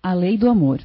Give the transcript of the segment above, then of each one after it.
A lei do amor.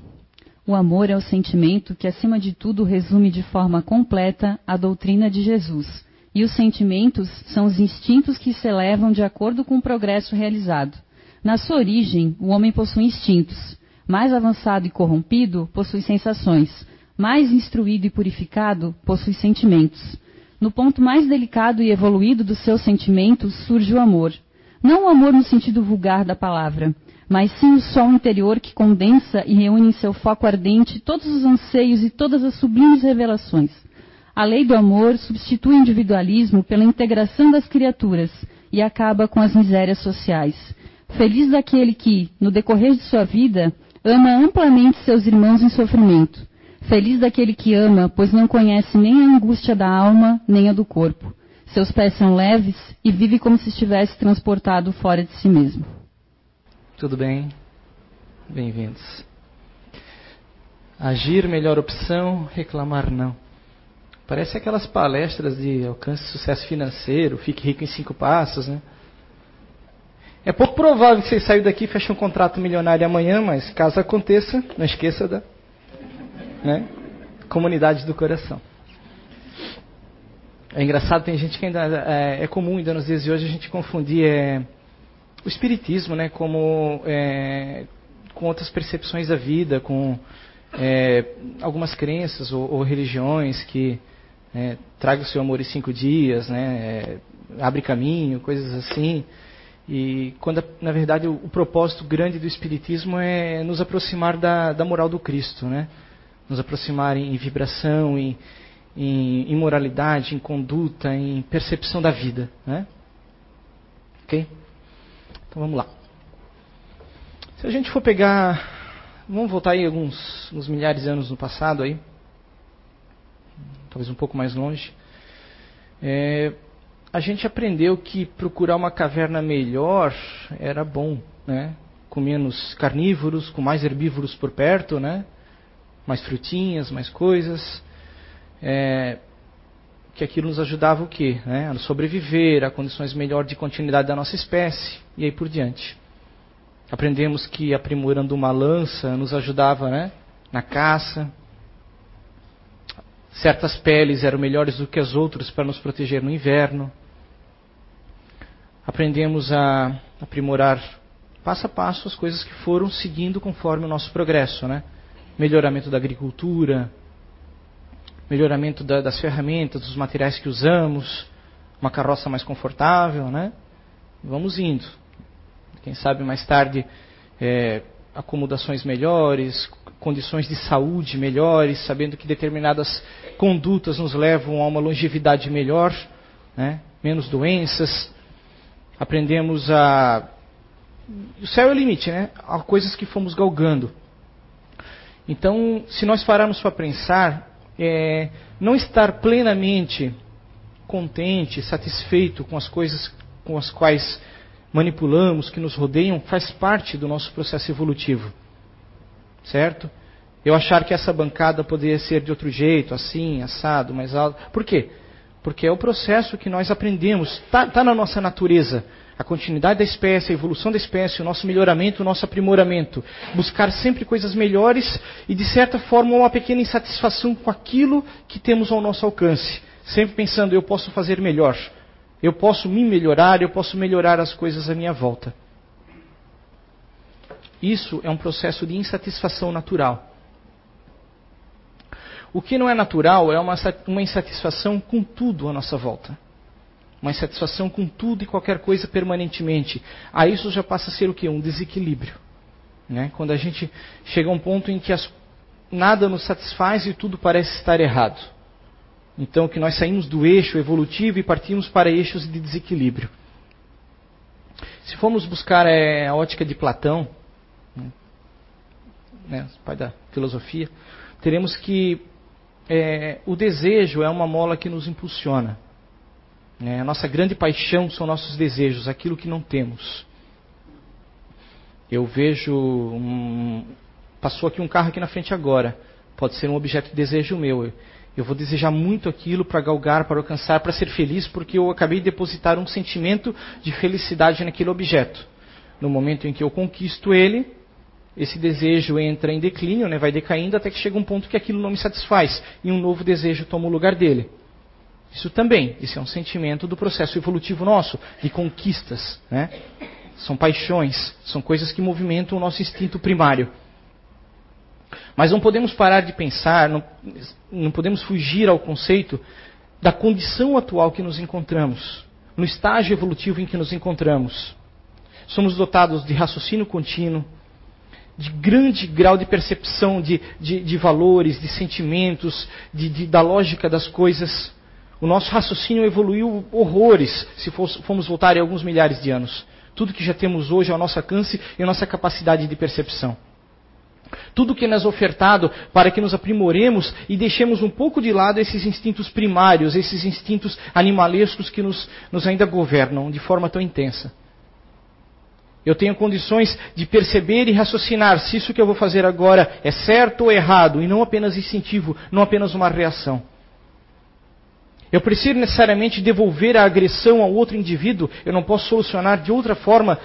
O amor é o sentimento que, acima de tudo, resume de forma completa a doutrina de Jesus. E os sentimentos são os instintos que se elevam de acordo com o progresso realizado. Na sua origem, o homem possui instintos. Mais avançado e corrompido, possui sensações. Mais instruído e purificado, possui sentimentos. No ponto mais delicado e evoluído dos seus sentimentos surge o amor. Não o amor no sentido vulgar da palavra, mas sim o sol interior que condensa e reúne em seu foco ardente todos os anseios e todas as sublimes revelações. A lei do amor substitui o individualismo pela integração das criaturas e acaba com as misérias sociais. Feliz daquele que, no decorrer de sua vida, ama amplamente seus irmãos em sofrimento. Feliz daquele que ama, pois não conhece nem a angústia da alma, nem a do corpo. Seus pés são leves e vive como se estivesse transportado fora de si mesmo. Tudo bem? Bem-vindos. Agir, melhor opção, reclamar não. Parece aquelas palestras de alcance sucesso financeiro, fique rico em cinco passos, né? É pouco provável que você saia daqui e feche um contrato milionário amanhã, mas caso aconteça, não esqueça da né, comunidade do coração. É engraçado, tem gente que ainda é, é comum ainda nos dias de hoje a gente confundir é, o espiritismo, né, como é, com outras percepções da vida, com é, algumas crenças ou, ou religiões que é, traga o seu amor em cinco dias, né? É, abre caminho, coisas assim. E quando, na verdade, o, o, propósito grande do Espiritismo é nos aproximar da, da moral do Cristo, né? Nos aproximar em, em vibração, em, em, em, moralidade, em conduta, em percepção da vida, né? Ok? Então vamos lá. Se a gente for pegar, vamos voltar aí alguns, uns milhares de anos no passado aí talvez um pouco mais longe, é, a gente aprendeu que procurar uma caverna melhor era bom, né? Com menos carnívoros, com mais herbívoros por perto, né? Mais frutinhas, mais coisas. É, que aquilo nos ajudava o quê? Né? A sobreviver, a condições melhores de continuidade da nossa espécie e aí por diante. Aprendemos que aprimorando uma lança nos ajudava né? na caça, Certas peles eram melhores do que as outras para nos proteger no inverno. Aprendemos a aprimorar passo a passo as coisas que foram seguindo conforme o nosso progresso, né? Melhoramento da agricultura, melhoramento da, das ferramentas, dos materiais que usamos, uma carroça mais confortável, né? Vamos indo. Quem sabe mais tarde é, acomodações melhores, condições de saúde melhores, sabendo que determinadas condutas nos levam a uma longevidade melhor, né? menos doenças. Aprendemos a. O céu é o limite, né? Há coisas que fomos galgando. Então, se nós pararmos para pensar, é, não estar plenamente contente, satisfeito com as coisas com as quais manipulamos, que nos rodeiam, faz parte do nosso processo evolutivo certo? Eu achar que essa bancada poderia ser de outro jeito, assim, assado, mais alto. Por quê? Porque é o processo que nós aprendemos, está tá na nossa natureza. A continuidade da espécie, a evolução da espécie, o nosso melhoramento, o nosso aprimoramento. Buscar sempre coisas melhores e, de certa forma, uma pequena insatisfação com aquilo que temos ao nosso alcance. Sempre pensando, eu posso fazer melhor. Eu posso me melhorar, eu posso melhorar as coisas à minha volta. Isso é um processo de insatisfação natural. O que não é natural é uma, insatisfação com tudo à nossa volta. Uma insatisfação com tudo e qualquer coisa permanentemente. Aí isso já passa a ser o que? Um desequilíbrio. Né? Quando a gente chega a um ponto em que as, nada nos satisfaz e tudo parece estar errado. Então que nós saímos do eixo evolutivo e partimos para eixos de desequilíbrio. Se formos buscar é, a ótica de Platão, né, pai da filosofia, teremos que é, o desejo é uma mola que nos impulsiona. Né? A nossa grande paixão são nossos desejos, aquilo que não temos. Eu vejo. Um, passou aqui um carro aqui na frente agora. Pode ser um objeto de desejo meu. Eu vou desejar muito aquilo para galgar, para alcançar, para ser feliz, porque eu acabei de depositar um sentimento de felicidade naquele objeto. No momento em que eu conquisto ele, esse desejo entra em declínio, né, vai decaindo até que chega um ponto que aquilo não me satisfaz e um novo desejo toma o lugar dele. Isso também, isso é um sentimento do processo evolutivo nosso, de conquistas. Né? São paixões, são coisas que movimentam o nosso instinto primário. Mas não podemos parar de pensar, não, não podemos fugir ao conceito da condição atual que nos encontramos, no estágio evolutivo em que nos encontramos. Somos dotados de raciocínio contínuo, de grande grau de percepção de, de, de valores, de sentimentos, de, de, da lógica das coisas. O nosso raciocínio evoluiu horrores se formos voltar em alguns milhares de anos. Tudo que já temos hoje ao nosso alcance e a nossa capacidade de percepção. Tudo que nos é ofertado para que nos aprimoremos e deixemos um pouco de lado esses instintos primários, esses instintos animalescos que nos, nos ainda governam de forma tão intensa. Eu tenho condições de perceber e raciocinar se isso que eu vou fazer agora é certo ou errado, e não apenas instintivo, não apenas uma reação. Eu preciso necessariamente devolver a agressão ao outro indivíduo, eu não posso solucionar de outra forma,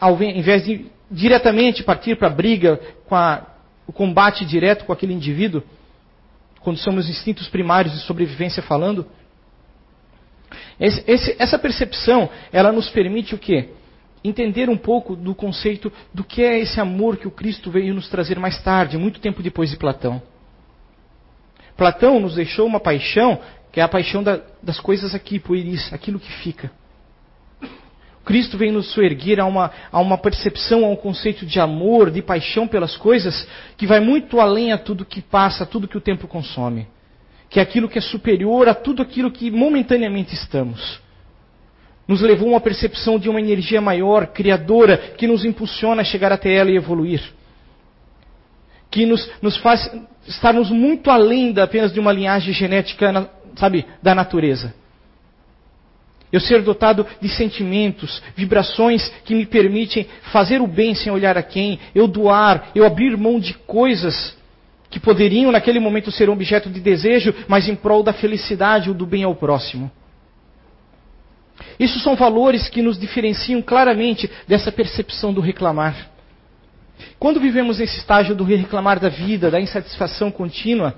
ao invés de diretamente partir para a briga, com a, o combate direto com aquele indivíduo, quando somos instintos primários de sobrevivência falando. Esse, esse, essa percepção, ela nos permite o quê? entender um pouco do conceito do que é esse amor que o Cristo veio nos trazer mais tarde, muito tempo depois de Platão. Platão nos deixou uma paixão, que é a paixão da, das coisas aqui, pueris, aquilo que fica. Cristo vem nos suerguer a uma, a uma percepção, a um conceito de amor, de paixão pelas coisas, que vai muito além a tudo que passa, a tudo que o tempo consome. Que é aquilo que é superior a tudo aquilo que momentaneamente estamos nos levou a uma percepção de uma energia maior, criadora, que nos impulsiona a chegar até ela e evoluir. Que nos, nos faz estarmos muito além da, apenas de uma linhagem genética, sabe, da natureza. Eu ser dotado de sentimentos, vibrações que me permitem fazer o bem sem olhar a quem, eu doar, eu abrir mão de coisas que poderiam naquele momento ser objeto de desejo, mas em prol da felicidade ou do bem ao próximo. Isso são valores que nos diferenciam claramente dessa percepção do reclamar. Quando vivemos nesse estágio do reclamar da vida, da insatisfação contínua,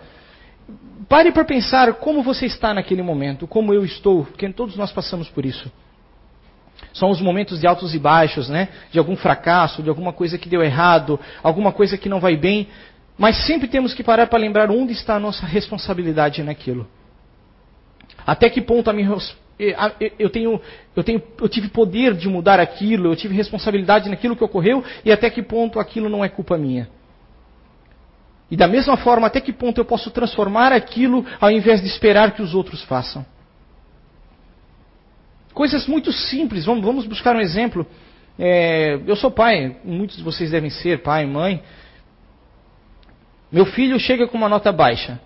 pare para pensar como você está naquele momento, como eu estou, porque todos nós passamos por isso. São os momentos de altos e baixos, né? De algum fracasso, de alguma coisa que deu errado, alguma coisa que não vai bem. Mas sempre temos que parar para lembrar onde está a nossa responsabilidade naquilo. Até que ponto a minha eu tenho, eu tenho, eu tive poder de mudar aquilo, eu tive responsabilidade naquilo que ocorreu e até que ponto aquilo não é culpa minha. E da mesma forma, até que ponto eu posso transformar aquilo ao invés de esperar que os outros façam. Coisas muito simples, vamos, vamos buscar um exemplo. É, eu sou pai, muitos de vocês devem ser pai, mãe. Meu filho chega com uma nota baixa.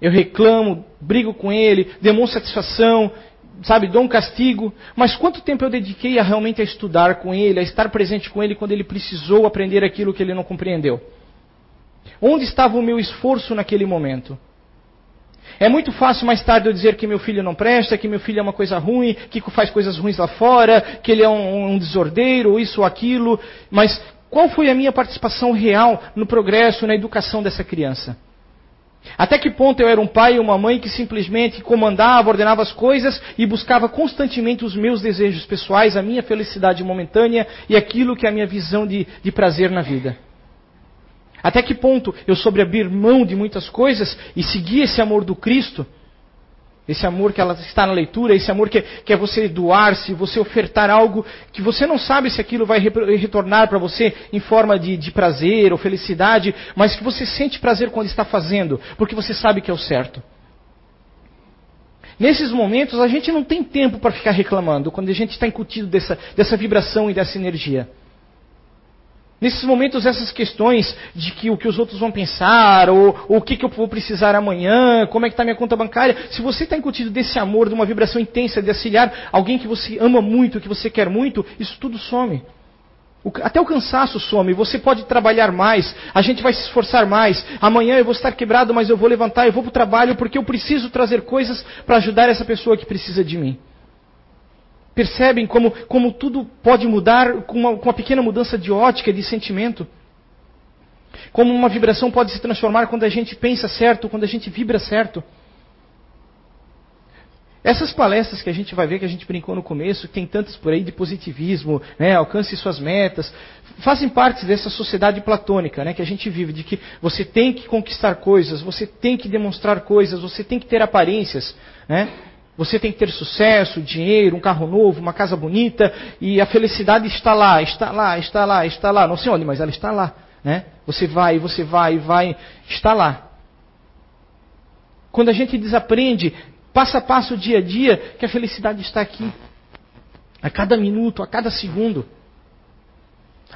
Eu reclamo, brigo com ele, demonstro satisfação, sabe, dou um castigo. Mas quanto tempo eu dediquei a realmente a estudar com ele, a estar presente com ele quando ele precisou aprender aquilo que ele não compreendeu? Onde estava o meu esforço naquele momento? É muito fácil mais tarde eu dizer que meu filho não presta, que meu filho é uma coisa ruim, que faz coisas ruins lá fora, que ele é um, um desordeiro, isso ou aquilo. Mas qual foi a minha participação real no progresso, na educação dessa criança? Até que ponto eu era um pai e uma mãe que simplesmente comandava, ordenava as coisas e buscava constantemente os meus desejos pessoais, a minha felicidade momentânea e aquilo que é a minha visão de, de prazer na vida? Até que ponto eu soube abrir mão de muitas coisas e seguir esse amor do Cristo esse amor que ela está na leitura, esse amor que, que é você doar-se, você ofertar algo que você não sabe se aquilo vai retornar para você em forma de, de prazer ou felicidade, mas que você sente prazer quando está fazendo, porque você sabe que é o certo. Nesses momentos a gente não tem tempo para ficar reclamando, quando a gente está incutido dessa, dessa vibração e dessa energia. Nesses momentos, essas questões de que o que os outros vão pensar, ou, ou o que, que eu vou precisar amanhã, como é que está minha conta bancária, se você está incutido desse amor, de uma vibração intensa, de auxiliar alguém que você ama muito, que você quer muito, isso tudo some. O, até o cansaço some, você pode trabalhar mais, a gente vai se esforçar mais. Amanhã eu vou estar quebrado, mas eu vou levantar, eu vou para o trabalho porque eu preciso trazer coisas para ajudar essa pessoa que precisa de mim. Percebem como, como tudo pode mudar com uma, com uma pequena mudança de ótica, de sentimento? Como uma vibração pode se transformar quando a gente pensa certo, quando a gente vibra certo? Essas palestras que a gente vai ver, que a gente brincou no começo, tem tantas por aí de positivismo, né, alcance suas metas, fazem parte dessa sociedade platônica né, que a gente vive, de que você tem que conquistar coisas, você tem que demonstrar coisas, você tem que ter aparências, né, você tem que ter sucesso, dinheiro, um carro novo, uma casa bonita, e a felicidade está lá, está lá, está lá, está lá, não sei onde, mas ela está lá. Né? Você vai, você vai, vai, está lá. Quando a gente desaprende passo a passo, dia a dia, que a felicidade está aqui. A cada minuto, a cada segundo.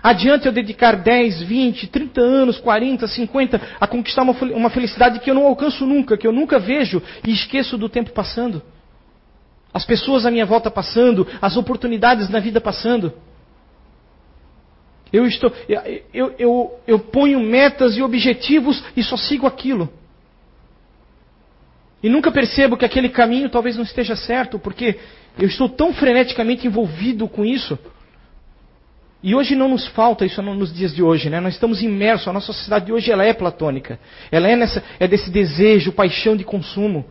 Adianta eu dedicar 10, 20, 30 anos, 40, 50 a conquistar uma felicidade que eu não alcanço nunca, que eu nunca vejo e esqueço do tempo passando. As pessoas à minha volta passando, as oportunidades na vida passando. Eu, estou, eu, eu, eu, ponho metas e objetivos e só sigo aquilo. E nunca percebo que aquele caminho talvez não esteja certo, porque eu estou tão freneticamente envolvido com isso. E hoje não nos falta isso nos dias de hoje, né? Nós estamos imersos, a nossa sociedade de hoje ela é platônica. Ela é, nessa, é desse desejo, paixão de consumo.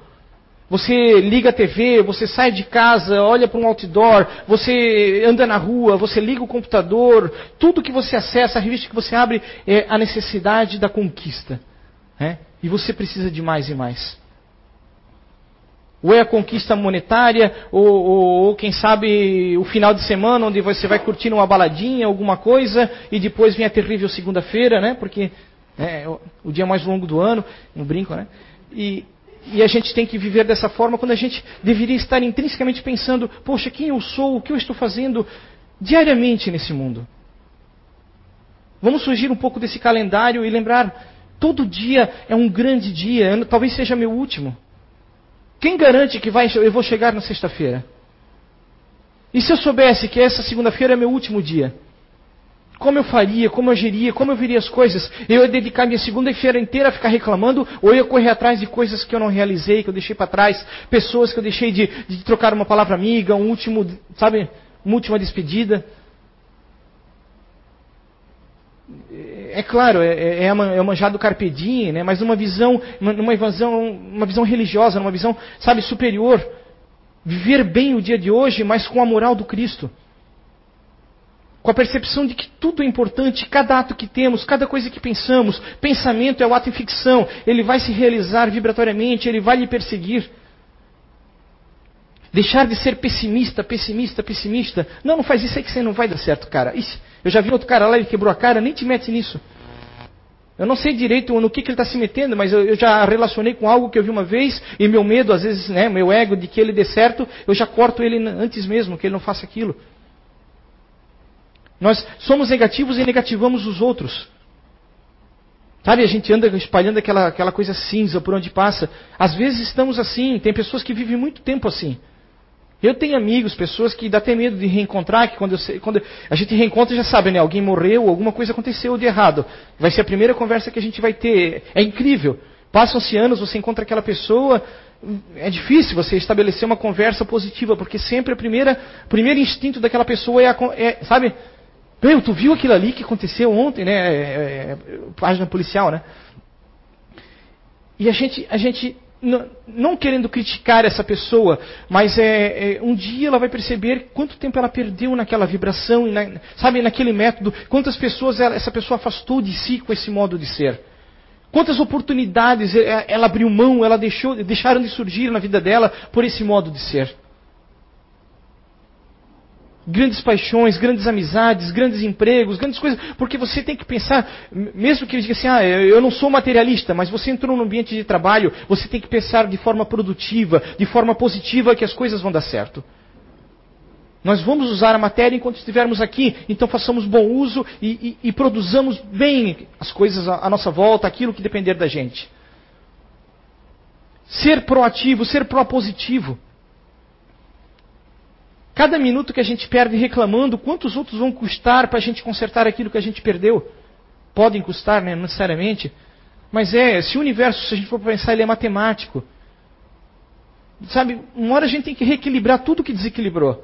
Você liga a TV, você sai de casa, olha para um outdoor, você anda na rua, você liga o computador, tudo que você acessa, a revista que você abre é a necessidade da conquista. Né? E você precisa de mais e mais. Ou é a conquista monetária, ou, ou, ou, quem sabe o final de semana, onde você vai curtir uma baladinha, alguma coisa, e depois vem a terrível segunda-feira, né? Porque é o dia mais longo do ano, um brinco, né? E, e a gente tem que viver dessa forma quando a gente deveria estar intrinsecamente pensando: poxa, quem eu sou, o que eu estou fazendo diariamente nesse mundo? Vamos fugir um pouco desse calendário e lembrar: todo dia é um grande dia, talvez seja meu último. Quem garante que vai, eu vou chegar na sexta-feira? E se eu soubesse que essa segunda-feira é meu último dia? Como eu faria, como eu agiria, como eu viria as coisas? Eu ia dedicar minha segunda-feira inteira a ficar reclamando, ou eu ia correr atrás de coisas que eu não realizei, que eu deixei para trás, pessoas que eu deixei de, de trocar uma palavra amiga, um último, sabe, uma última despedida? é claro, é, é, é manjado carpe diem, né? mas numa visão, numa visão, uma visão religiosa, numa visão, sabe, superior. Viver bem o dia de hoje, mas com a moral do Cristo. Com a percepção de que tudo é importante, cada ato que temos, cada coisa que pensamos, pensamento é o ato em ficção, ele vai se realizar vibratoriamente, ele vai lhe perseguir. Deixar de ser pessimista, pessimista, pessimista. Não, não faz isso aí que você não vai dar certo, cara. Ixi, eu já vi outro cara lá, ele quebrou a cara, nem te mete nisso. Eu não sei direito no que, que ele está se metendo, mas eu, eu, já relacionei com algo que eu vi uma vez, e meu medo, às vezes, né, meu ego de que ele dê certo, eu já corto ele antes mesmo, que ele não faça aquilo. Nós somos negativos e negativamos os outros. Sabe, a gente anda espalhando aquela, aquela coisa cinza por onde passa. Às vezes estamos assim, tem pessoas que vivem muito tempo assim. Eu tenho amigos, pessoas que dá até medo de reencontrar, que quando, eu, quando a gente reencontra já sabe, né? Alguém morreu, alguma coisa aconteceu de errado. Vai ser a primeira conversa que a gente vai ter. É incrível. Passam-se anos, você encontra aquela pessoa, é difícil você estabelecer uma conversa positiva, porque sempre o primeiro instinto daquela pessoa é, a, é sabe? Meu, tu viu aquilo ali que aconteceu ontem, né? É, é, é página policial, né? E a gente, a gente não, querendo criticar essa pessoa, mas é, é, um dia ela vai perceber quanto tempo ela perdeu naquela vibração, na, sabe, naquele método, quantas pessoas ela, essa pessoa afastou de si com esse modo de ser. Quantas oportunidades ela abriu mão, ela deixou, deixaram de surgir na vida dela por esse modo de ser grandes paixões, grandes amizades, grandes empregos, grandes coisas, porque você tem que pensar, mesmo que ele diga assim, ah, eu não sou materialista, mas você entrou num ambiente de trabalho, você tem que pensar de forma produtiva, de forma positiva, que as coisas vão dar certo. Nós vamos usar a matéria enquanto estivermos aqui, então façamos bom uso e, e, e produzamos bem as coisas à, nossa volta, aquilo que depender da gente. Ser proativo, ser propositivo. Cada minuto que a gente perde reclamando, quantos outros vão custar para a gente consertar aquilo que a gente perdeu? Podem custar, né, necessariamente. Mas é, se o universo, se a gente for pensar, ele é matemático. Sabe, uma hora a gente tem que reequilibrar tudo que desequilibrou.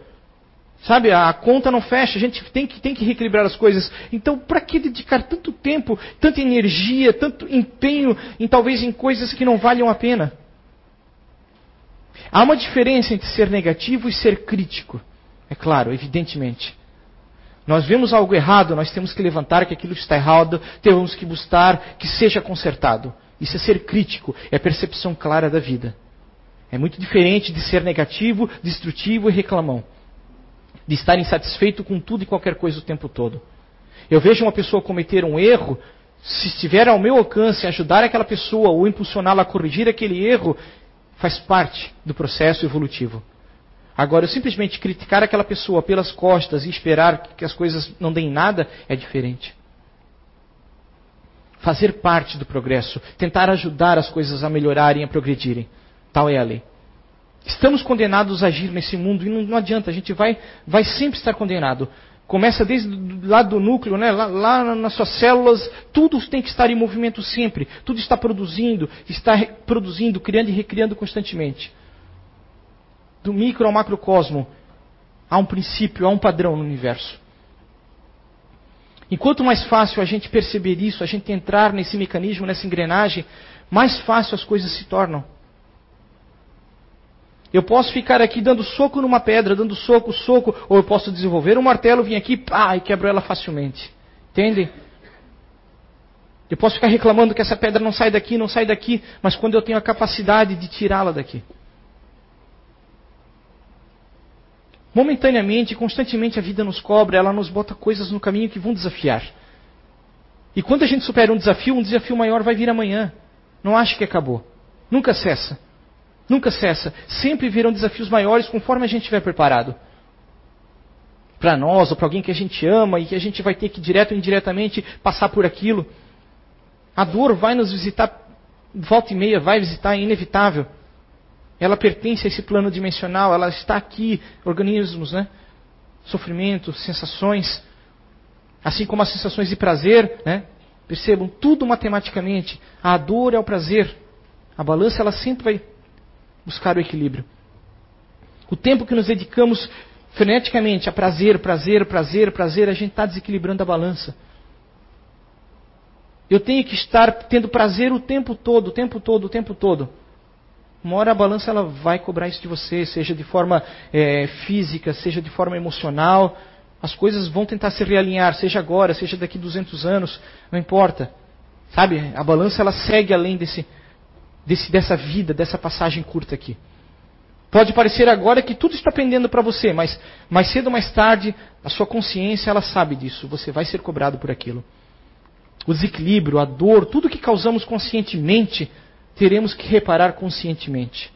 Sabe, a conta não fecha, a gente tem que, tem que reequilibrar as coisas. Então, para que dedicar tanto tempo, tanta energia, tanto empenho em talvez em coisas que não valham a pena? Há uma diferença entre ser negativo e ser crítico. É claro, evidentemente. Nós vemos algo errado, nós temos que levantar que aquilo está errado, temos que buscar que seja consertado. Isso é ser crítico, é a percepção clara da vida. É muito diferente de ser negativo, destrutivo e reclamão de estar insatisfeito com tudo e qualquer coisa o tempo todo. Eu vejo uma pessoa cometer um erro, se estiver ao meu alcance ajudar aquela pessoa ou impulsioná-la a corrigir aquele erro, faz parte do processo evolutivo. Agora, eu simplesmente criticar aquela pessoa pelas costas e esperar que as coisas não deem nada é diferente. Fazer parte do progresso, tentar ajudar as coisas a melhorarem, a progredirem. Tal é a lei. Estamos condenados a agir nesse mundo e não, não adianta, a gente vai, vai sempre estar condenado. Começa desde lá do núcleo, né? lá, lá, nas suas células, tudo tem que estar em movimento sempre. Tudo está produzindo, está produzindo, criando e recriando constantemente. Do micro ao macrocosmo, há um princípio, há um padrão no universo. E quanto mais fácil a gente perceber isso, a gente entrar nesse mecanismo, nessa engrenagem, mais fácil as coisas se tornam. Eu posso ficar aqui dando soco numa pedra, dando soco, soco, ou eu posso desenvolver um martelo, vir aqui pá, e quebro ela facilmente. Entende? Eu posso ficar reclamando que essa pedra não sai daqui, não sai daqui, mas quando eu tenho a capacidade de tirá-la daqui. Momentaneamente, constantemente a vida nos cobra, ela nos bota coisas no caminho que vão desafiar. E quando a gente supera um desafio, um desafio maior vai vir amanhã. Não acho que acabou. Nunca cessa. Nunca cessa. Sempre virão desafios maiores conforme a gente estiver preparado. Para nós ou para alguém que a gente ama e que a gente vai ter que direto ou indiretamente passar por aquilo. A dor vai nos visitar, volta e meia, vai visitar, é inevitável. Ela pertence a esse plano dimensional, ela está aqui, organismos, né? Sofrimento, sensações, assim como as sensações de prazer, né? Percebam, tudo matematicamente. A dor é o prazer. A balança ela sempre vai buscar o equilíbrio. O tempo que nos dedicamos freneticamente a prazer, prazer, prazer, prazer, a gente está desequilibrando a balança. Eu tenho que estar tendo prazer o tempo todo, o tempo todo, o tempo todo. Uma hora a balança ela vai cobrar isso de você, seja de forma é, física, seja de forma emocional. As coisas vão tentar se realinhar, seja agora, seja daqui 200 anos, não importa. Sabe, a balança ela segue além desse, desse, dessa vida, dessa passagem curta aqui. Pode parecer agora que tudo está pendendo para você, mas mais cedo ou mais tarde, a sua consciência ela sabe disso. Você vai ser cobrado por aquilo. O desequilíbrio, a dor, tudo que causamos conscientemente, teremos que reparar conscientemente.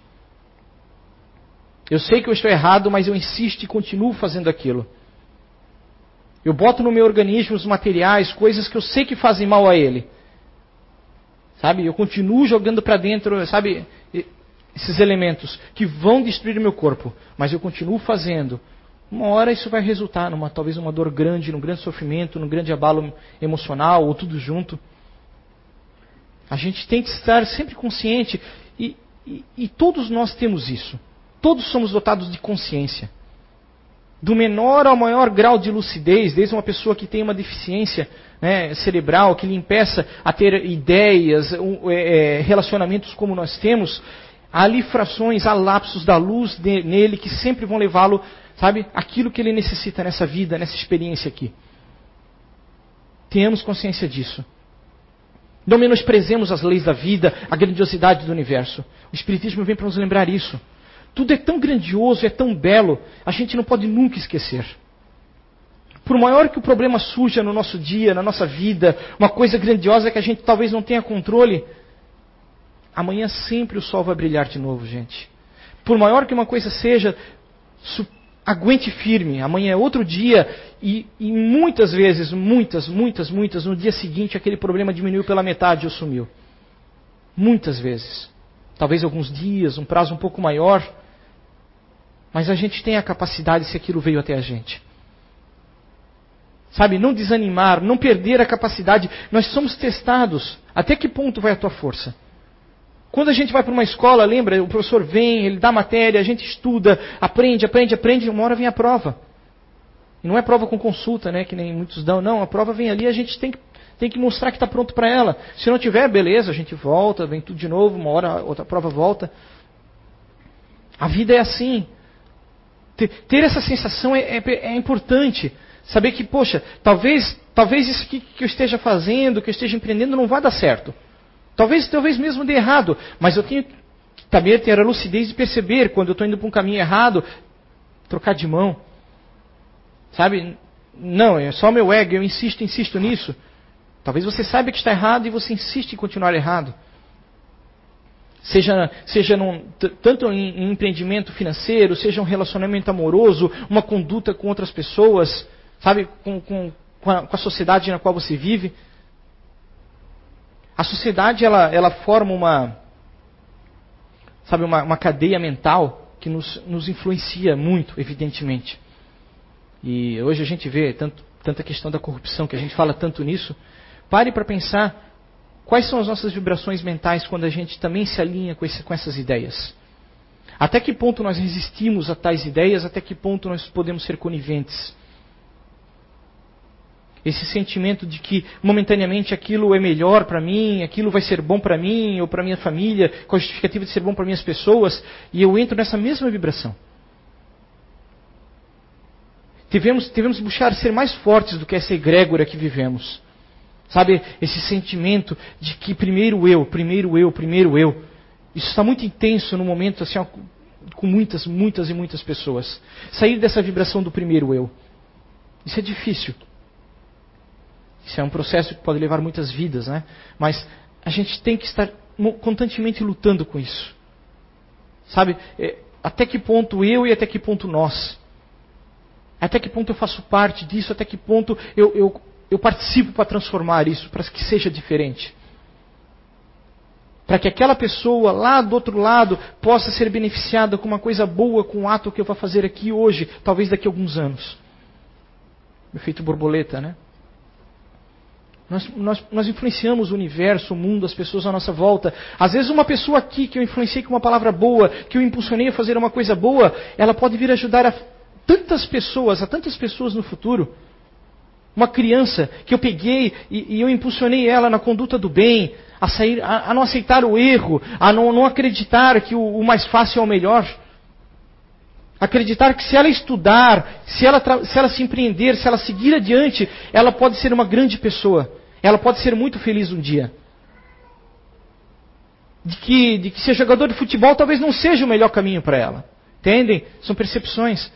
Eu sei que eu estou errado, mas eu insisto e continuo fazendo aquilo. Eu boto no meu organismo os materiais, coisas que eu sei que fazem mal a ele. Sabe? Eu continuo jogando para dentro, sabe? Esses elementos que vão destruir meu corpo, mas eu continuo fazendo. Uma hora isso vai resultar numa talvez uma dor grande, num grande sofrimento, num grande abalo emocional ou tudo junto. A gente tem que estar sempre consciente e, e, e todos nós temos isso. Todos somos dotados de consciência do menor ao maior grau de lucidez, desde uma pessoa que tem uma deficiência né, cerebral, que lhe impeça a ter ideias, um, é, é, relacionamentos como nós temos, há ali frações, há lapsos da luz de, nele que sempre vão levá-lo, sabe, aquilo que ele necessita nessa vida, nessa experiência aqui. Tenhamos consciência disso. Não menosprezemos as leis da vida, a grandiosidade do universo. O Espiritismo vem para nos lembrar isso. Tudo é tão grandioso, é tão belo, a gente não pode nunca esquecer. Por maior que o problema surja no nosso dia, na nossa vida, uma coisa grandiosa que a gente talvez não tenha controle, amanhã sempre o sol vai brilhar de novo, gente. Por maior que uma coisa seja, aguente firme, amanhã é outro dia e, e, muitas vezes, muitas, muitas, muitas, no dia seguinte aquele problema diminuiu pela metade ou sumiu. Muitas vezes. Talvez alguns dias, um prazo um pouco maior. Mas a gente tem a capacidade se aquilo veio até a gente. Sabe, não desanimar, não perder a capacidade. Nós somos testados. Até que ponto vai a tua força? Quando a gente vai para uma escola, lembra, o professor vem, ele dá matéria, a gente estuda, aprende, aprende, aprende, uma hora vem a prova. E não é prova com consulta, né? Que nem muitos dão. Não, a prova vem ali, a gente tem que, tem que mostrar que está pronto para ela. Se não tiver, beleza, a gente volta, vem tudo de novo, uma hora outra prova volta. A vida é assim. Ter, ter essa sensação é, é, é, importante. Saber que, poxa, talvez, talvez isso que, que eu esteja fazendo, que eu esteja empreendendo, não vá dar certo. Talvez, talvez mesmo dê errado. Mas eu tenho também ter a lucidez de perceber quando eu estou indo para um caminho errado, trocar de mão. Sabe? Não, é só meu ego, eu insisto, insisto nisso. Talvez você saiba que está errado e você insiste em continuar errado. Seja, seja num, tanto em, em empreendimento financeiro, seja um relacionamento amoroso, uma conduta com outras pessoas, sabe, com, com, com, a, com a sociedade na qual você vive. A sociedade ela, ela forma uma, sabe, uma, uma cadeia mental que nos, nos influencia muito, evidentemente. E hoje a gente vê tanto, tanta questão da corrupção, que a gente fala tanto nisso. Pare para pensar quais são as nossas vibrações mentais quando a gente também se alinha com, esse, com essas ideias. Até que ponto nós resistimos a tais ideias, até que ponto nós podemos ser coniventes. Esse sentimento de que momentaneamente aquilo é melhor para mim, aquilo vai ser bom para mim ou para minha família, com a justificativa de ser bom para minhas pessoas, e eu entro nessa mesma vibração. Devemos, devemos buscar ser mais fortes do que essa egrégora que vivemos. Sabe, esse sentimento de que primeiro eu, primeiro eu, primeiro eu. Isso está muito intenso no momento, assim, com muitas, muitas e muitas pessoas. Sair dessa vibração do primeiro eu. Isso é difícil. Isso é um processo que pode levar muitas vidas, né? Mas a gente tem que estar constantemente lutando com isso. Sabe, é, até que ponto eu e até que ponto nós. Até que ponto eu faço parte disso? Até que ponto eu, eu, eu participo para transformar isso, para que seja diferente? Para que aquela pessoa lá do outro lado possa ser beneficiada com uma coisa boa, com um ato que eu vou fazer aqui hoje, talvez daqui a alguns anos. Efeito borboleta, né? Nós, nós, nós, influenciamos o universo, o mundo, as pessoas à nossa volta. Às vezes, uma pessoa aqui que eu influenciei com uma palavra boa, que eu impulsionei a fazer uma coisa boa, ela pode vir ajudar a tantas pessoas, a tantas pessoas no futuro. Uma criança que eu peguei e, e eu impulsionei ela na conduta do bem, a, sair, a, a não aceitar o erro, a não, não acreditar que o, o, mais fácil é o melhor. Acreditar que se ela estudar, se ela, se ela se empreender, se ela seguir adiante, ela pode ser uma grande pessoa. Ela pode ser muito feliz um dia. De que, de que ser jogador de futebol talvez não seja o melhor caminho para ela. Entendem? São percepções.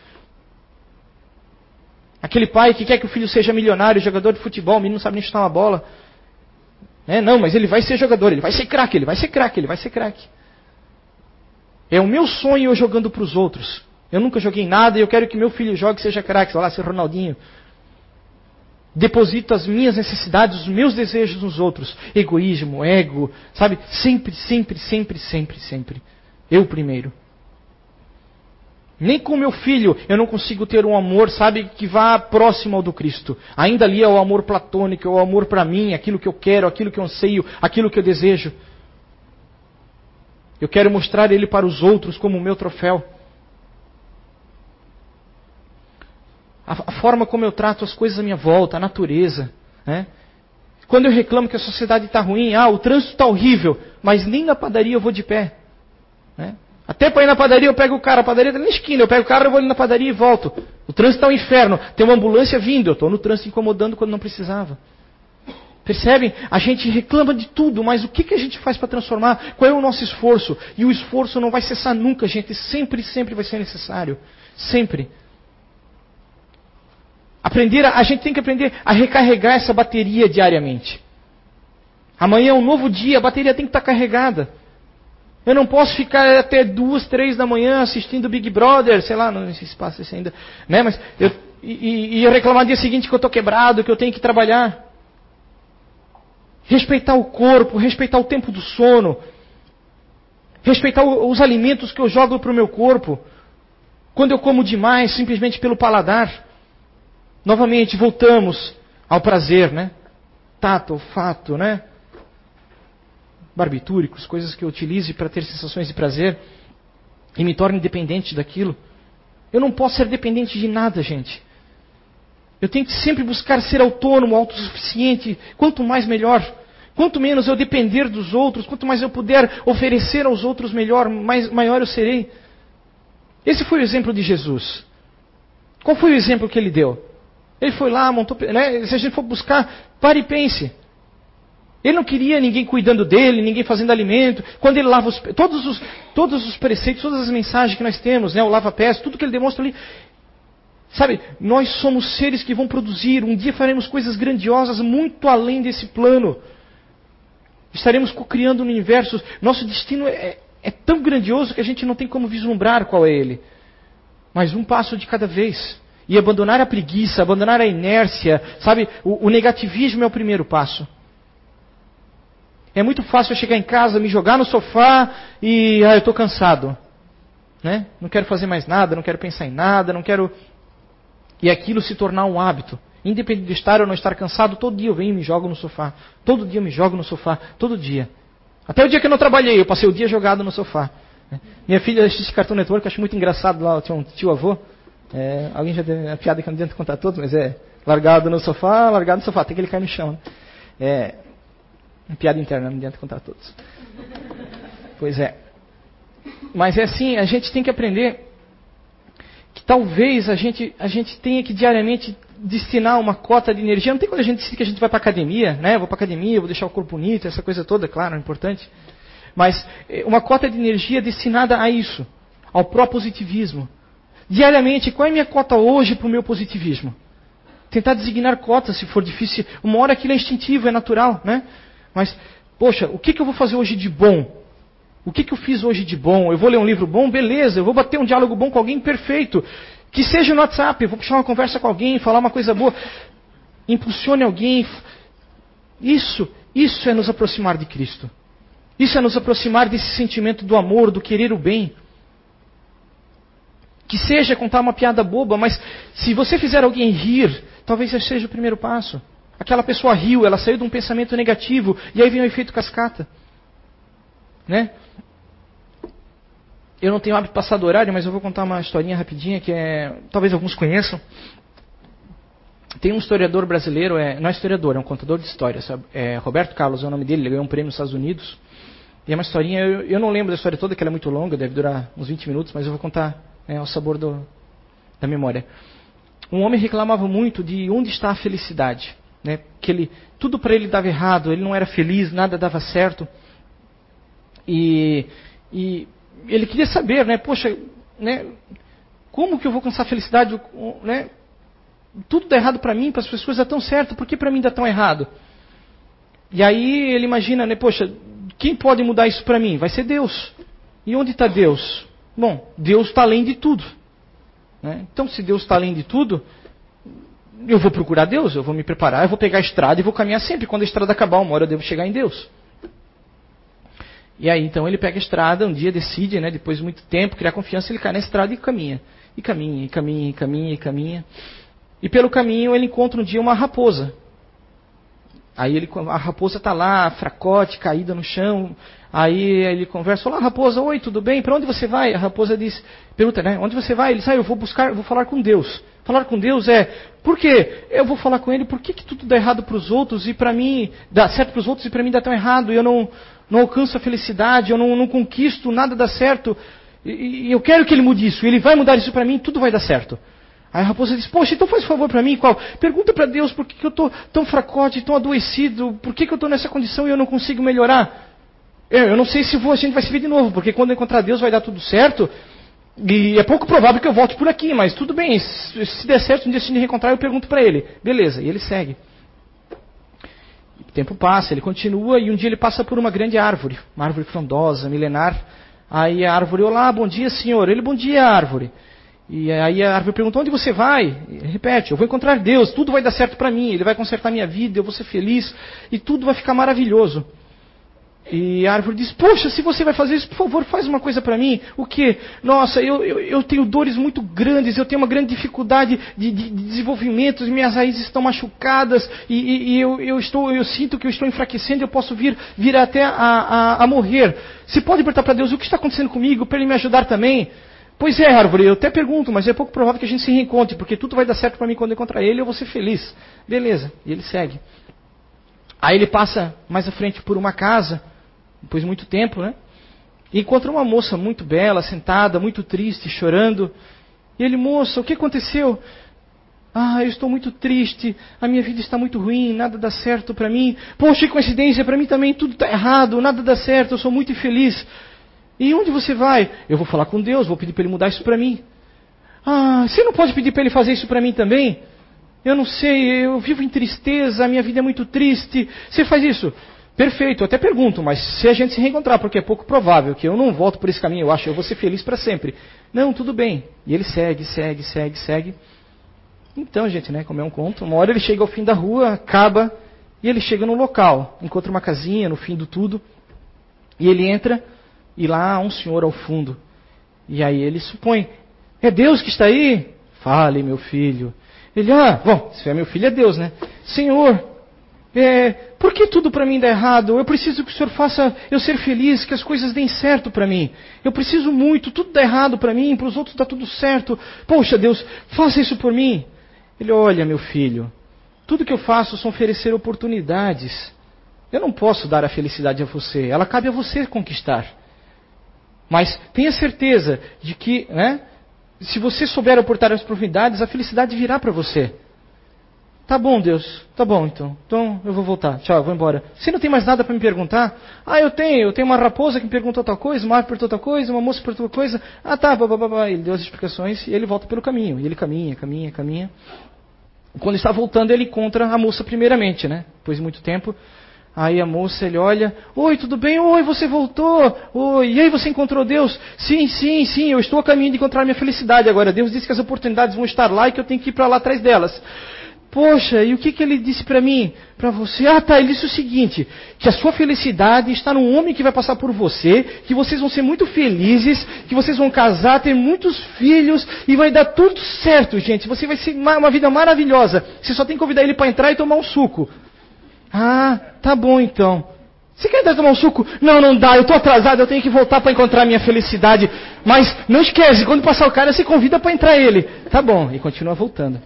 Aquele pai que quer que o filho seja milionário, jogador de futebol, o menino não sabe nem chutar uma bola. É, não, mas ele vai ser jogador, ele vai ser craque, ele vai ser craque, ele vai ser craque. É o meu sonho eu jogando para os outros. Eu nunca joguei nada e eu quero que meu filho jogue e seja craque, sei lá, ser Ronaldinho. Deposito as minhas necessidades, os meus desejos nos outros. Egoísmo, ego, sabe? Sempre, sempre, sempre, sempre, sempre. Eu primeiro. Nem com meu filho eu não consigo ter um amor, sabe, que vá próximo ao do Cristo. Ainda ali é o amor platônico, é o amor para mim, aquilo que eu quero, aquilo que eu anseio, aquilo que eu desejo. Eu quero mostrar ele para os outros como o meu troféu. A, a forma como eu trato as coisas à minha volta, a natureza. Né? Quando eu reclamo que a sociedade está ruim, ah, o trânsito está horrível, mas nem na padaria eu vou de pé. Né? Até para ir na padaria eu pego o cara, a padaria está na esquina, eu pego o cara, eu vou ali na padaria e volto. O trânsito está um inferno, tem uma ambulância vindo, eu estou no trânsito incomodando quando não precisava. Percebem? A gente reclama de tudo, mas o que, que a gente faz para transformar? Qual é o nosso esforço? E o esforço não vai cessar nunca, gente. Sempre, sempre vai ser necessário. Sempre. Aprender, a, a gente tem que aprender a recarregar essa bateria diariamente. Amanhã é um novo dia, a bateria tem que estar carregada. Eu não posso ficar até duas, três da manhã assistindo Big Brother, sei lá, não sei se passa isso ainda, né? Mas eu, e, e eu reclamar no dia seguinte que eu estou quebrado, que eu tenho que trabalhar. Respeitar o corpo, respeitar o tempo do sono, respeitar os alimentos que eu jogo para o meu corpo. Quando eu como demais, simplesmente pelo paladar. Novamente, voltamos ao prazer, né? Tato, olfato, né? barbitúricos, coisas que eu utilize para ter sensações de prazer e me torne dependente daquilo. Eu não posso ser dependente de nada, gente. Eu tenho que sempre buscar ser autônomo, autossuficiente. Quanto mais, melhor. Quanto menos eu depender dos outros, quanto mais eu puder oferecer aos outros melhor, mais, maior eu serei. Esse foi o exemplo de Jesus. Qual foi o exemplo que ele deu? Ele foi lá, montou. Né, se a gente for buscar, pare e pense. Ele não queria ninguém cuidando dele, ninguém fazendo alimento. Quando ele lava os todos os, todos os preceitos, todas as mensagens que nós temos, né, o lava-pés, tudo que ele demonstra ali. Sabe, nós somos seres que vão produzir. Um dia faremos coisas grandiosas muito além desse plano. Estaremos criando um universo. Nosso destino é, é tão grandioso que a gente não tem como vislumbrar qual é ele. Mas um passo de cada vez. E abandonar a preguiça, abandonar a inércia, sabe? O, o negativismo é o primeiro passo. É muito fácil eu chegar em casa, me jogar no sofá e ah, eu estou cansado. Né? Não quero fazer mais nada, não quero pensar em nada, não quero. E aquilo se tornar um hábito. Independente de estar ou não estar cansado, todo dia eu venho e me jogo no sofá. Todo dia eu me jogo no sofá. Todo dia. Até o dia que eu não trabalhei, eu passei o dia jogado no sofá. Minha filha assiste Cartoon Network, eu acho muito engraçado lá, tinha um tio avô. É, alguém já deu a piada que não adianta contar todos, mas é largado no sofá, largado no sofá, até que ele cai no chão. Né? É, uma piada interna, não adianta contar todos. Pois é. Mas é assim, a gente tem que aprender que talvez a gente, a gente tenha que diariamente destinar uma cota de energia. Não tem quando a gente decide que a gente vai para academia, né? Vou para academia, vou deixar o corpo bonito, essa coisa toda, claro, é importante. Mas eh, uma cota de energia destinada a isso, ao pró-positivismo. Diariamente, qual é a minha cota hoje para o meu positivismo? Tentar designar cotas, se for difícil. Uma hora aquilo é instintivo, é natural, né? Mas, poxa, o que, que eu vou fazer hoje de bom? O que, que eu fiz hoje de bom? Eu vou ler um livro bom? Beleza. Eu vou bater um diálogo bom com alguém? Perfeito. Que seja no WhatsApp, eu vou puxar uma conversa com alguém, falar uma coisa boa. Impulsione alguém. Isso, isso é nos aproximar de Cristo. Isso é nos aproximar desse sentimento do amor, do querer o bem. Que seja contar uma piada boba, mas se você fizer alguém rir, talvez esse seja o primeiro passo. Aquela pessoa riu, ela saiu de um pensamento negativo, e aí vem o efeito cascata. Né? Eu não tenho hábito de passar do horário, mas eu vou contar uma historinha rapidinha que é, talvez alguns conheçam. Tem um historiador brasileiro, é, não é historiador, é um contador de histórias. É, Roberto Carlos é o nome dele, ele ganhou um prêmio nos Estados Unidos. E é uma historinha, eu, eu, não lembro da história toda, que ela é muito longa, deve durar uns 20 minutos, mas eu vou contar é, ao sabor do, da memória. Um homem reclamava muito de onde está a felicidade. Né? Que ele, tudo para ele dava errado, ele não era feliz, nada dava certo. E, e ele queria saber, né? Poxa, né? Como que eu vou alcançar a felicidade? Né? Tudo dá errado para mim, para as pessoas dá tão certo, por que para mim dá tão errado? E aí ele imagina, né? Poxa, quem pode mudar isso para mim? Vai ser Deus. E onde está Deus? Bom, Deus está além de tudo. Né? Então, se Deus está além de tudo, eu vou procurar Deus, eu vou me preparar, eu vou pegar a estrada e vou caminhar sempre. Quando a estrada acabar, uma hora eu devo chegar em Deus. E aí então ele pega a estrada, um dia decide, né, depois de muito tempo, criar confiança, ele cai na estrada e caminha. E caminha, e caminha, e caminha, e caminha. E pelo caminho ele encontra um dia uma raposa. Aí ele, a raposa está lá, fracote, caída no chão. Aí ele conversa, olá raposa, oi, tudo bem? Para onde você vai? A raposa diz, pergunta, né? Onde você vai? Ele diz, ah, eu vou buscar, vou falar com Deus. Falar com Deus é, por quê? Eu vou falar com Ele, por que, que tudo dá errado para os outros e para mim, dá certo para os outros e para mim dá tão errado? Eu não, não alcanço a felicidade, eu não, não conquisto, nada dá certo. E, e, eu quero que ele mude isso. Ele vai mudar isso para mim, tudo vai dar certo. Aí a raposa diz: Poxa, então faz favor para mim, qual? Pergunta para Deus por que, que eu estou tão fracote, tão adoecido, por que, que eu estou nessa condição e eu não consigo melhorar? Eu, eu não sei se vou, a gente vai se ver de novo, porque quando encontrar Deus vai dar tudo certo. E é pouco provável que eu volte por aqui, mas tudo bem, se, der certo um dia se me reencontrar, eu pergunto para ele. Beleza, e ele segue. O tempo passa, ele continua e um dia ele passa por uma grande árvore, uma árvore frondosa, milenar. Aí a árvore, olá, bom dia senhor. Ele, bom dia árvore. E aí a árvore pergunta, onde você vai? E repete, eu vou encontrar Deus, tudo vai dar certo para mim, Ele vai consertar minha vida, eu vou ser feliz e tudo vai ficar maravilhoso. E a árvore diz: Poxa, se você vai fazer isso, por favor, faz uma coisa para mim. O que? Nossa, eu, eu, eu, tenho dores muito grandes, eu tenho uma grande dificuldade de, de, de desenvolvimento, minhas raízes estão machucadas e, e, e eu, eu, estou, eu sinto que eu estou enfraquecendo, eu posso vir, vir até a, a, a morrer. Se pode perguntar para Deus o que está acontecendo comigo, para Ele me ajudar também. Pois é, árvore, eu até pergunto, mas é pouco provável que a gente se reencontre, porque tudo vai dar certo para mim quando eu encontrar ele, eu vou ser feliz. Beleza. E ele segue. Aí ele passa mais à frente por uma casa, depois de muito tempo, né? E encontra uma moça muito bela, sentada, muito triste, chorando. E ele, moça, o que aconteceu? Ah, eu estou muito triste, a minha vida está muito ruim, nada dá certo para mim. Poxa, que coincidência, para mim também tudo está errado, nada dá certo, eu sou muito infeliz. E onde você vai? Eu vou falar com Deus, vou pedir para ele mudar isso para mim. Ah, você não pode pedir para ele fazer isso para mim também? Eu não sei, eu vivo em tristeza, a minha vida é muito triste. Você faz isso? Perfeito, eu até pergunto, mas se a gente se reencontrar, porque é pouco provável que eu não volto por esse caminho, eu acho, eu vou ser feliz para sempre. Não, tudo bem. E ele segue, segue, segue, segue. Então, gente, né, como é um conto, uma hora ele chega ao fim da rua, acaba, e ele chega no local, encontra uma casinha no fim do tudo, e ele entra e lá há um senhor ao fundo. E aí ele supõe: É Deus que está aí? Fale, meu filho. Ele, ah, bom, se é meu filho, é Deus, né? Senhor, é, por que tudo para mim dá errado? Eu preciso que o Senhor faça eu ser feliz, que as coisas deem certo para mim. Eu preciso muito, tudo dá errado para mim, para os outros dá tudo certo. Poxa, Deus, faça isso por mim. Ele, olha, meu filho, tudo que eu faço são oferecer oportunidades. Eu não posso dar a felicidade a você, ela cabe a você conquistar. Mas tenha certeza de que, né, se você souber aportar as oportunidades, a felicidade virá para você. Tá bom, Deus. Tá bom, então. Então eu vou voltar. Tchau, vou embora. Você não tem mais nada para me perguntar? Ah, eu tenho. Eu tenho uma raposa que me perguntou tal coisa, uma árvore perguntou tal coisa, uma moça perguntou tal coisa. Ah, tá. Blá, Ele deu as explicações e ele volta pelo caminho. E ele caminha, caminha, caminha. Quando está voltando, ele encontra a moça primeiramente, né? Depois de muito tempo. Aí a moça, ele olha, oi, tudo bem? Oi, você voltou? Oi, e aí você encontrou Deus? Sim, sim, sim, eu estou a caminho de encontrar minha felicidade agora. Deus disse que as oportunidades vão estar lá e que eu tenho que ir para lá atrás delas. Poxa, e o que, que ele disse para mim? Para você? Ah, tá, ele disse o seguinte: que a sua felicidade está num homem que vai passar por você, que vocês vão ser muito felizes, que vocês vão casar, ter muitos filhos e vai dar tudo certo, gente. Você vai ser uma vida maravilhosa. Você só tem que convidar ele para entrar e tomar um suco. Ah, tá bom então. Você quer tomar um suco? Não, não dá, eu estou atrasado, eu tenho que voltar para encontrar minha felicidade. Mas não esquece, quando passar o cara, você convida para entrar ele. Tá bom, e continua voltando.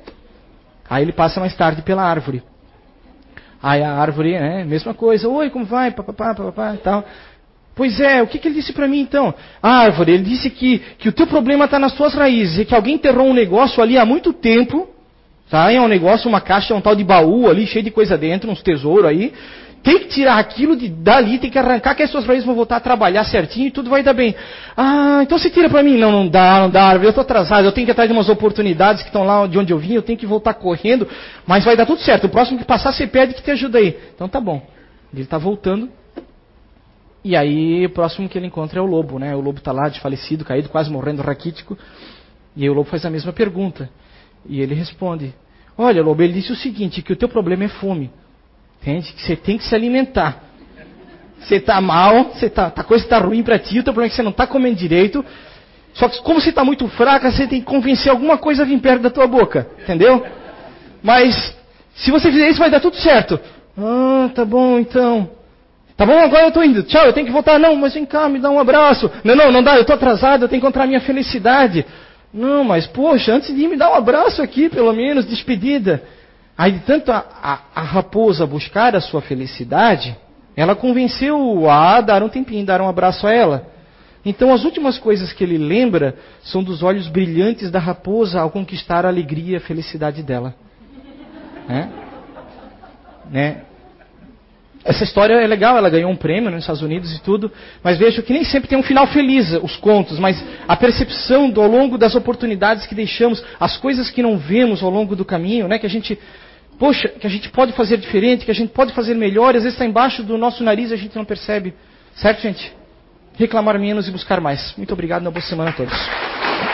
Aí ele passa mais tarde pela árvore. Aí a árvore, né, mesma coisa. Oi, como vai? Papapá, papapá e tal. Pois é, o que, que ele disse para mim então? A árvore, ele disse que, que o teu problema está nas tuas raízes, e que alguém enterrou um negócio ali há muito tempo, Tá? É um negócio, uma caixa, um tal de baú ali, cheio de coisa dentro, uns tesouros aí. Tem que tirar aquilo de, dali, tem que arrancar que as suas raízes vão voltar a trabalhar certinho e tudo vai dar bem. Ah, então você tira para mim. Não, não dá, não dá. Eu estou atrasado, eu tenho que ir atrás de umas oportunidades que estão lá de onde eu vim, eu tenho que voltar correndo, mas vai dar tudo certo. O próximo que passar, você pede que te ajude aí. Então tá bom. Ele está voltando. E aí, o próximo que ele encontra é o lobo, né? O lobo está lá, desfalecido, caído, quase morrendo, raquítico. E aí o lobo faz a mesma pergunta. E ele responde: Olha, Lobo, ele disse o seguinte: que o teu problema é fome. Entende? Que você tem que se alimentar. Você está mal, você tá, a coisa está ruim para ti, o teu problema é que você não está comendo direito. Só que como você está muito fraca, você tem que convencer alguma coisa a vir perto da tua boca. Entendeu? Mas se você fizer isso, vai dar tudo certo. Ah, tá bom então. Tá bom, agora eu estou indo. Tchau, eu tenho que voltar. Não, mas vem cá, me dá um abraço. Não, não, não dá, eu estou atrasado, eu tenho que encontrar a minha felicidade. Não, mas poxa, antes de ir me dar um abraço aqui, pelo menos, despedida. Aí, de tanto a, a, a raposa buscar a sua felicidade, ela convenceu a dar um tempinho, dar um abraço a ela. Então, as últimas coisas que ele lembra são dos olhos brilhantes da raposa ao conquistar a alegria e a felicidade dela. É? Né? Essa história é legal, ela ganhou um prêmio nos Estados Unidos e tudo, mas vejo que nem sempre tem um final feliz os contos, mas a percepção do, ao longo das oportunidades que deixamos, as coisas que não vemos ao longo do caminho, né, que a gente, poxa, que a gente pode fazer diferente, que a gente pode fazer melhor, às vezes está embaixo do nosso nariz e a gente não percebe. Certo, gente? Reclamar menos e buscar mais. Muito obrigado, uma boa semana a todos.